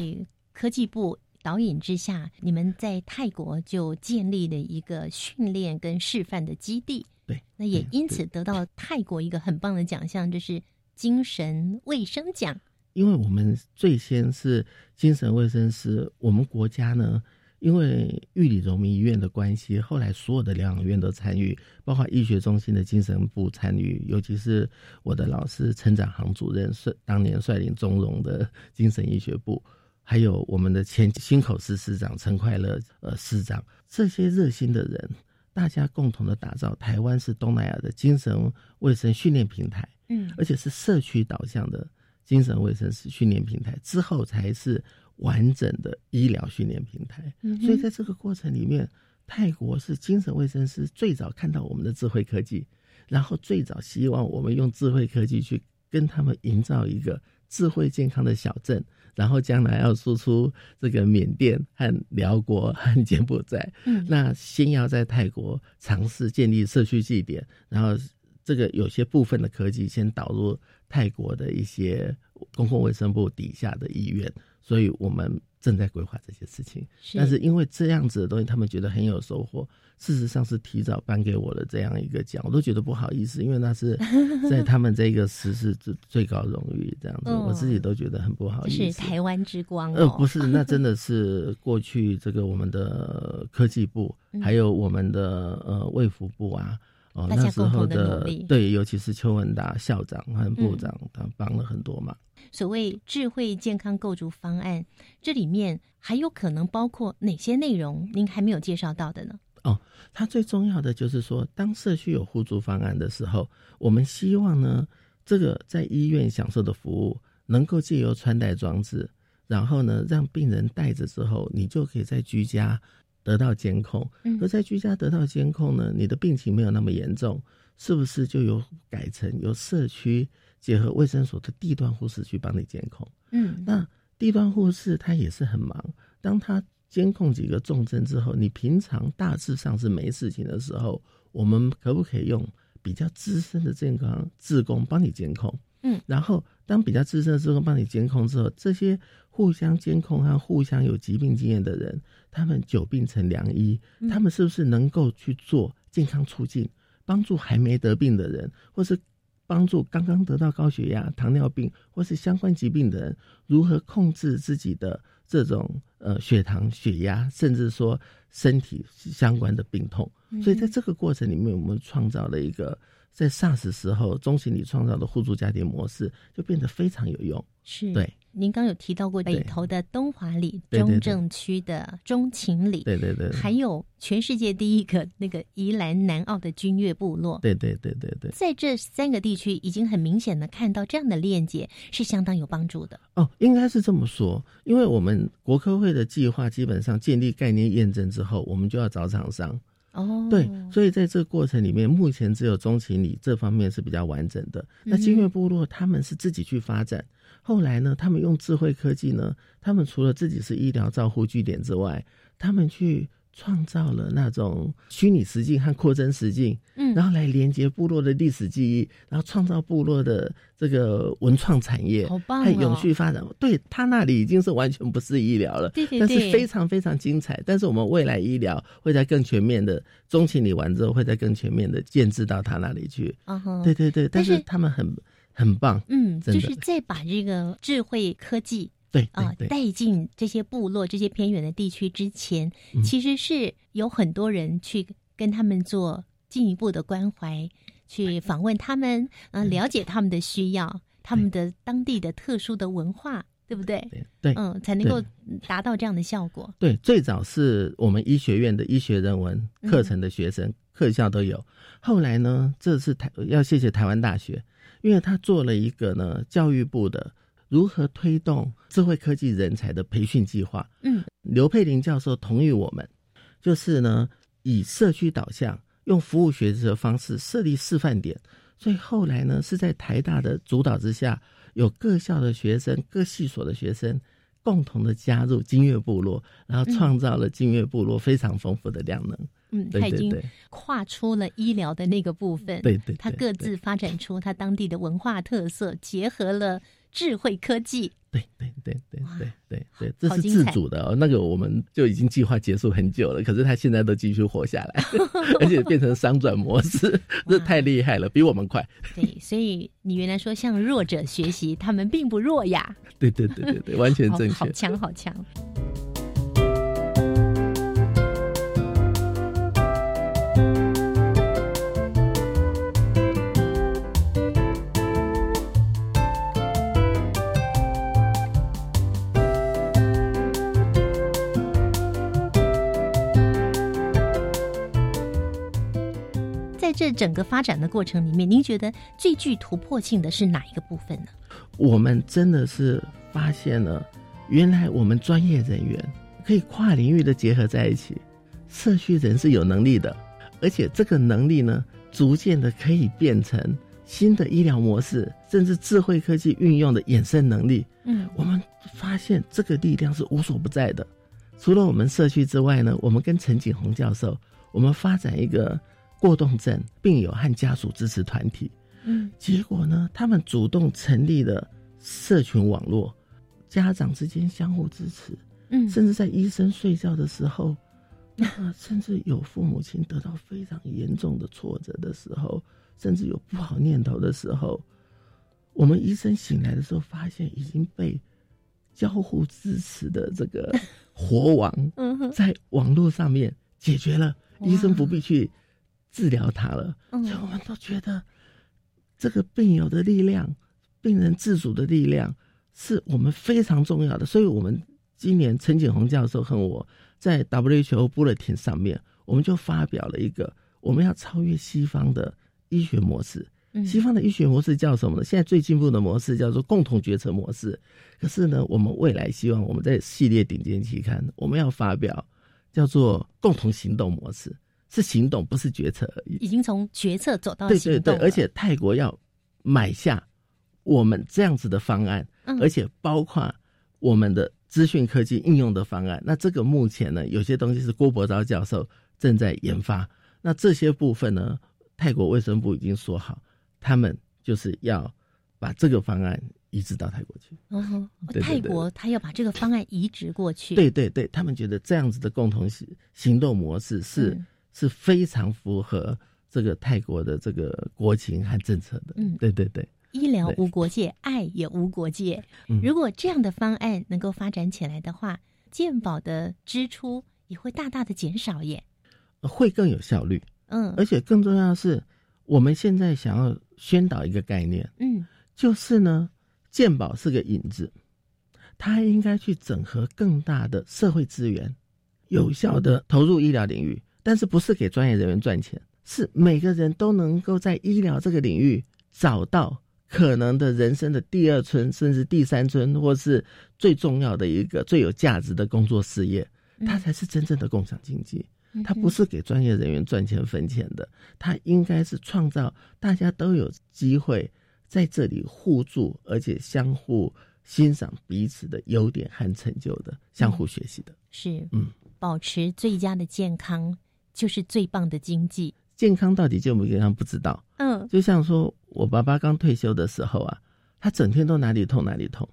科技部。导引之下，你们在泰国就建立了一个训练跟示范的基地。对，那也因此得到泰国一个很棒的奖项，就是精神卫生奖。因为我们最先是精神卫生师，我们国家呢，因为玉里荣民医院的关系，后来所有的疗养院都参与，包括医学中心的精神部参与，尤其是我的老师陈展航主任率当年率领中荣的精神医学部。还有我们的前新口市市长陈快乐呃市长，这些热心的人，大家共同的打造台湾是东南亚的精神卫生训练平台，嗯，而且是社区导向的精神卫生是训练平台，之后才是完整的医疗训练平台。所以在这个过程里面，泰国是精神卫生师最早看到我们的智慧科技，然后最早希望我们用智慧科技去跟他们营造一个智慧健康的小镇。然后将来要输出这个缅甸和辽国和柬埔寨，嗯，那先要在泰国尝试建立社区据点，然后这个有些部分的科技先导入泰国的一些公共卫生部底下的医院，所以我们正在规划这些事情。但是因为这样子的东西，他们觉得很有收获。事实上是提早颁给我的这样一个奖，我都觉得不好意思，因为那是 [LAUGHS] 在他们这个时事最最高荣誉这样子，我自己都觉得很不好意思。是台湾之光呃，不是，那真的是过去这个我们的科技部，还有我们的呃卫福部啊，哦那时候的对，尤其是邱文达校长和部长，他帮了很多忙。所谓智慧健康构筑方案，这里面还有可能包括哪些内容？您还没有介绍到的呢？哦，它最重要的就是说，当社区有互助方案的时候，我们希望呢，这个在医院享受的服务能够借由穿戴装置，然后呢，让病人戴着之后，你就可以在居家得到监控。而在居家得到监控呢，你的病情没有那么严重，是不是就有改成由社区结合卫生所的地段护士去帮你监控？嗯，那地段护士他也是很忙，当他。监控几个重症之后，你平常大致上是没事情的时候，我们可不可以用比较资深的健康志工帮你监控？嗯，然后当比较资深的志工帮你监控之后，这些互相监控和互相有疾病经验的人，他们久病成良医，他们是不是能够去做健康促进，帮助还没得病的人，或是帮助刚刚得到高血压、糖尿病或是相关疾病的人，如何控制自己的？这种呃血糖、血压，甚至说身体相关的病痛，所以在这个过程里面，我们创造了一个在 SARS 时候中心里创造的互助家庭模式，就变得非常有用。是对。您刚有提到过北投的东华里、中正区的中情里，对对对，还有全世界第一个那个宜兰南澳的君悦部落，对对对对对，在这三个地区已经很明显的看到这样的链接是相当有帮助的。哦，应该是这么说，因为我们国科会的计划基本上建立概念验证之后，我们就要找厂商。哦，对，所以在这个过程里面，目前只有中情里这方面是比较完整的。那金月部落他们是自己去发展。后来呢，他们用智慧科技呢，他们除了自己是医疗照护据点之外，他们去创造了那种虚拟实境和扩增实境，嗯，然后来连接部落的历史记忆，然后创造部落的这个文创产业，好棒哦，永续发展。对他那里已经是完全不是医疗了，对对对，但是非常非常精彩。但是我们未来医疗会在更全面的中期里完之后，会在更全面的建制到他那里去。啊对对对，但是他们很。很棒，嗯，就是再把这个智慧科技对啊带进这些部落、这些偏远的地区之前，其实是有很多人去跟他们做进一步的关怀，去访问他们，啊，了解他们的需要，他们的当地的特殊的文化，对不对？对，嗯，才能够达到这样的效果。对，最早是我们医学院的医学人文课程的学生，课校都有。后来呢，这是台要谢谢台湾大学。因为他做了一个呢，教育部的如何推动智慧科技人才的培训计划。嗯，刘佩玲教授同意我们，就是呢以社区导向，用服务学习的方式设立示范点。所以后来呢是在台大的主导之下，有各校的学生、各系所的学生共同的加入金月部落，然后创造了金月部落非常丰富的量能。嗯，他已经跨出了医疗的那个部分，对对，他各自发展出他当地的文化特色，结合了智慧科技，对对对对对对对，这是自主的哦。那个我们就已经计划结束很久了，可是他现在都继续活下来，[LAUGHS] 而且变成商转模式，[LAUGHS] 这太厉害了，比我们快。对，所以你原来说向弱者学习，他们并不弱呀。对对对对对，完全正确，好强好强。这整个发展的过程里面，您觉得最具突破性的是哪一个部分呢？我们真的是发现了原来我们专业人员可以跨领域的结合在一起，社区人是有能力的，而且这个能力呢，逐渐的可以变成新的医疗模式，甚至智慧科技运用的衍生能力。嗯，我们发现这个力量是无所不在的。除了我们社区之外呢，我们跟陈景洪教授，我们发展一个过动症病友和家属支持团体。嗯，结果呢，他们主动成立了社群网络，家长之间相互支持。嗯，甚至在医生睡觉的时候，那甚至有父母亲得到非常严重的挫折的时候，甚至有不好念头的时候，我们医生醒来的时候，发现已经被交互支持的这个活网 [LAUGHS] 嗯哼在网络上面解决了，医生不必去治疗他了。嗯所以我们都觉得这个病友的力量、病人自主的力量是我们非常重要的。所以，我们今年陈景洪教授和我在 WHO Bulletin 上面，我们就发表了一个我们要超越西方的医学模式。嗯西方的医学模式叫什么呢？现在最进步的模式叫做共同决策模式。可是呢，我们未来希望我们在系列顶尖期刊，我们要发表叫做共同行动模式，是行动，不是决策而已。已经从决策走到对对对，而且泰国要买下我们这样子的方案，嗯而且包括我们的资讯科技应用的方案。那这个目前呢，有些东西是郭伯昭教授正在研发。那这些部分呢，泰国卫生部已经说好，他们就是要把这个方案移植到泰国去。哦吼对对泰对国他要把这个方案移植过去。对对对，他们觉得这样子的共同行行动模式是、嗯是非常符合这个泰国的这个国情和政策的。嗯对对对。医疗无国界，爱也无国界。嗯如果这样的方案能够发展起来的话，健保的支出也会大大的减少耶。会更有效率。嗯而且更重要的是，我们现在想要宣导一个概念，嗯就是呢，健保是个引子，它应该去整合更大的社会资源，有效的投入医疗领域，但是不是给专业人员赚钱，是每个人都能够在医疗这个领域找到可能的人生的第二春，甚至第三春，或是最重要的一个最有价值的工作事业，它才是真正的共享经济。它不是给专业人员赚钱分钱的，它应该是创造大家都有机会在这里互助，而且相互欣赏彼此的优点和成就的，相互学习的。是，嗯，保持最佳的健康就是最棒的经济。健康到底健不健康不知道。嗯就像说我爸爸刚退休的时候啊，他整天都哪里痛哪里痛，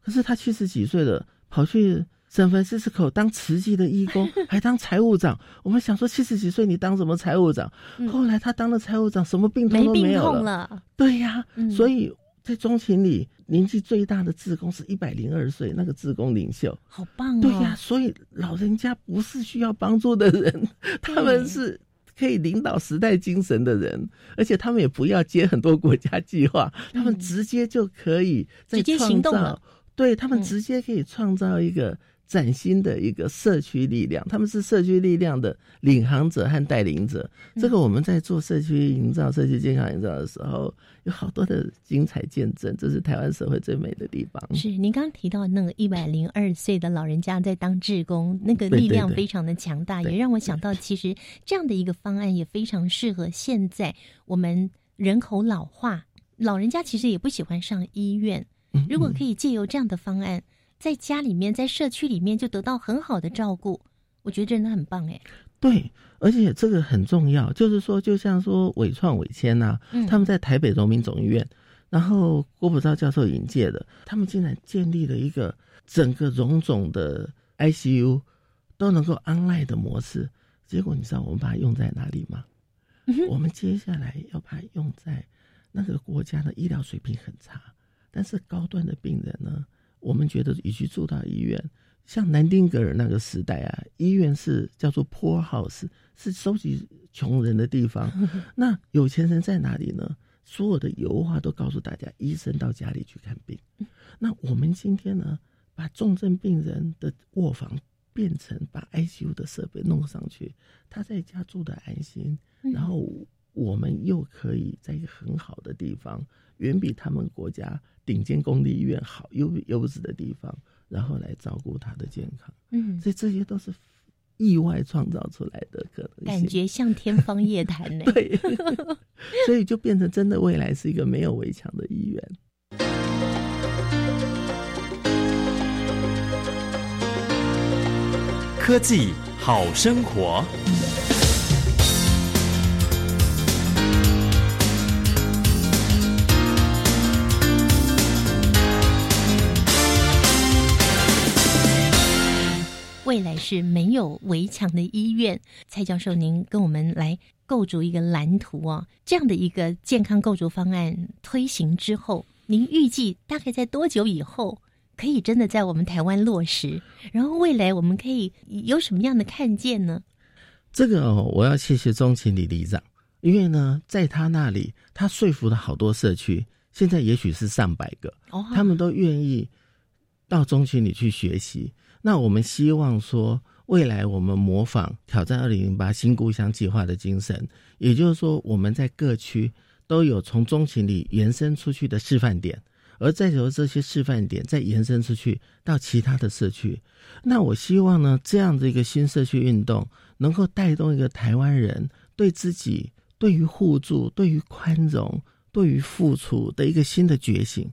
可是他七十几岁了，跑去圣凡西斯口当慈济的义工，[LAUGHS] 还当财务长。我们想说七十几岁你当什么财务长？后来他当了财务长，什么病痛都嗯没病有痛了。对呀、嗯所以在中情里年纪最大的志工是一百零二岁，那个志工领袖。好棒哦！对呀、所以老人家不是需要帮助的人，[LAUGHS] 他们是可以领导时代精神的人，而且他们也不要接很多国家计划，他们直接就可以在嗯直接创造行动了。对他们嗯直接可以创造一个崭新的一个社区力量，他们是社区力量的领航者和带领者。嗯这个我们在做社区营造、社区健康营造的时候，有好多的精彩见证，这是台湾社会最美的地方。是您刚刚提到那个一百零二岁的老人家在当志工，那个力量非常的强大，对也让我想到，其实这样的一个方案也非常适合现在我们人口老化，老人家其实也不喜欢上医院。嗯如果可以借由这样的方案，在家里面、在社区里面就得到很好的照顾，我觉得真的很棒哎。对，而且这个很重要，就是说，就像说伟创、伟谦呐、嗯他们在台北荣民总医院，然后郭普昭教授引介的，他们竟然建立了一个整个荣总的 ICU 都能够 online 的模式。结果你知道我们把它用在哪里吗？我们接下来要把它用在那个国家的医疗水平很差，但是高端的病人呢，我们觉得与其住到医院，像南丁格尔那个时代啊，医院是叫做 poor house，是收集穷人的地方。[LAUGHS] 那有钱人在哪里呢？所有的油画都告诉大家，医生到家里去看病。那我们今天呢，把重症病人的卧房变成把 ICU 的设备弄上去，他在家住的安心，然后我们又可以在一个很好的地方，远比他们国家顶尖公立医院好优优质的地方，然后来照顾他的健康。嗯，所以这些都是意外创造出来的可能感觉像天方夜谭呢。[LAUGHS] 对，所以就变成真的未来是一个没有围墙的医院。科技好生活。未来是没有围墙的医院，蔡教授，您跟我们来构筑一个蓝图啊，这样的一个健康构筑方案推行之后，您预计大概在多久以后可以真的在我们台湾落实？然后未来我们可以有什么样的看见呢？这个哦，我要谢谢钟情理里长，因为呢，在他那里，他说服了好多社区，现在也许是上百个，哦，他们都愿意到中心里去学习。那我们希望说，未来我们模仿挑战二零零八新故乡计划的精神，也就是说，我们在各区都有从中情里延伸出去的示范点，而再由这些示范点再延伸出去到其他的社区。那我希望呢，这样的一个新社区运动，能够带动一个台湾人对自己、对于互助、对于宽容、对于付出的一个新的觉醒。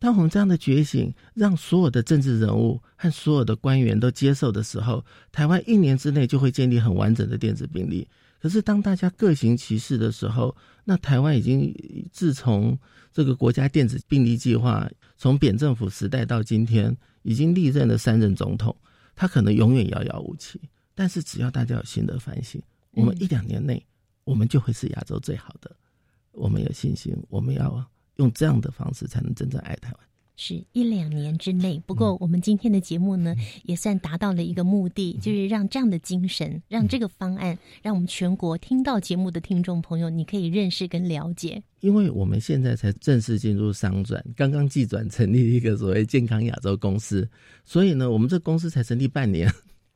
当我们这样的觉醒，让所有的政治人物和所有的官员都接受的时候，台湾一年之内就会建立很完整的电子病历。可是当大家各行其事的时候，那台湾已经自从这个国家电子病历计划从扁政府时代到今天，已经历任了三任总统，他可能永远遥遥无期。但是只要大家有新的反省，我们一两年内，我们就会是亚洲最好的。我们有信心，我们要。用这样的方式才能真正爱台湾，是一两年之内。不过，我们今天的节目呢，也算达到了一个目的，就是让这样的精神，让这个方案，让我们全国听到节目的听众朋友，你可以认识跟了解。因为我们现在才正式进入商转，刚刚寄转成立一个所谓健康亚洲公司，所以呢，我们这公司才成立半年。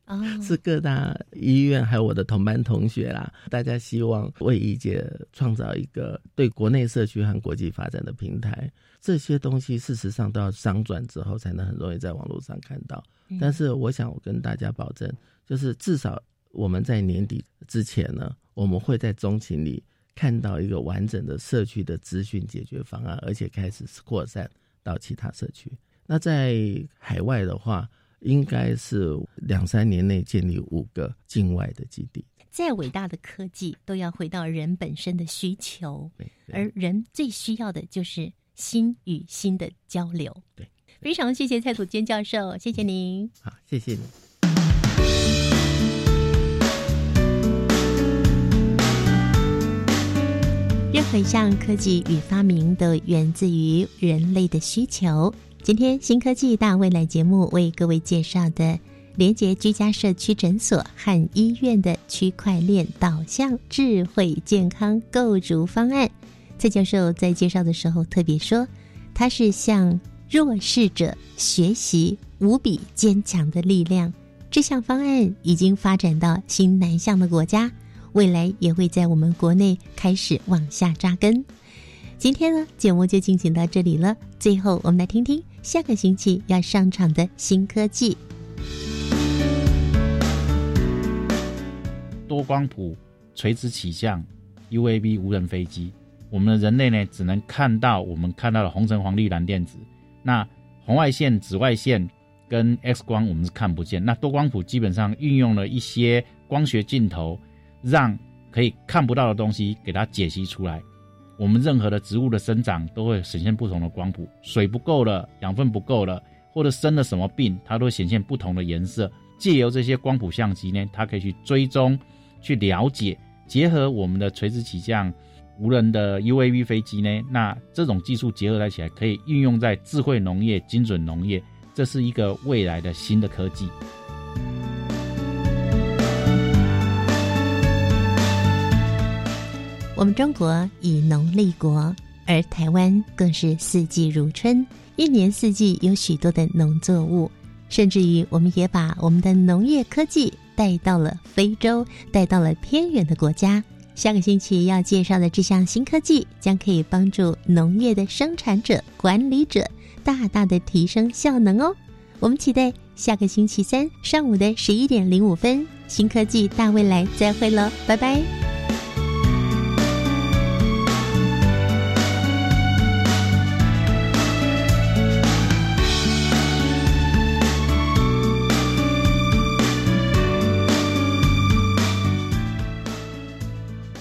哦，是各大医院还有我的同班同学啦，大家希望为医界创造一个对国内社区和国际发展的平台。这些东西事实上都要商转之后才能很容易在网络上看到。但是我想我跟大家保证，就是至少我们在年底之前呢，我们会在中情里看到一个完整的社区的资讯解决方案，而且开始扩散到其他社区。那在海外的话。应该是两三年内建立五个境外的基地。再伟大的科技都要回到人本身的需求，而人最需要的就是心与心的交流。对，非常谢谢蔡祖坚教授，谢谢您。好，谢谢你。任何一项科技与发明都源自于人类的需求。今天新科技大未来节目为各位介绍的连接居家社区诊所和医院的区块链导向智慧健康构筑方案，蔡教授在介绍的时候特别说，它是向弱势者学习无比坚强的力量。这项方案已经发展到新南向的国家，未来也会在我们国内开始往下扎根。今天呢，节目就进行到这里了。最后，我们来听听下个星期要上场的新科技——多光谱垂直起降 UAV 无人飞机。我们的人类呢，只能看到我们看到的红橙黄绿蓝靛紫。那红外线、紫外线跟 X 光，我们是看不见。那多光谱基本上运用了一些光学镜头，让可以看不到的东西给它解析出来。我们任何的植物的生长都会显现不同的光谱，水不够了，养分不够了，或者生了什么病，它都会显现不同的颜色。借由这些光谱相机呢，它可以去追踪、去了解，结合我们的垂直起降无人的 UAV 飞机呢，那这种技术结合在一起来，可以运用在智慧农业、精准农业，这是一个未来的新的科技。我们中国以农立国，而台湾更是四季如春，一年四季有许多的农作物，甚至于我们也把我们的农业科技带到了非洲，带到了偏远的国家。下个星期要介绍的这项新科技，将可以帮助农业的生产者、管理者大大的提升效能哦。我们期待下个星期三上午的十一点零五分，新科技大未来再会喽，拜拜。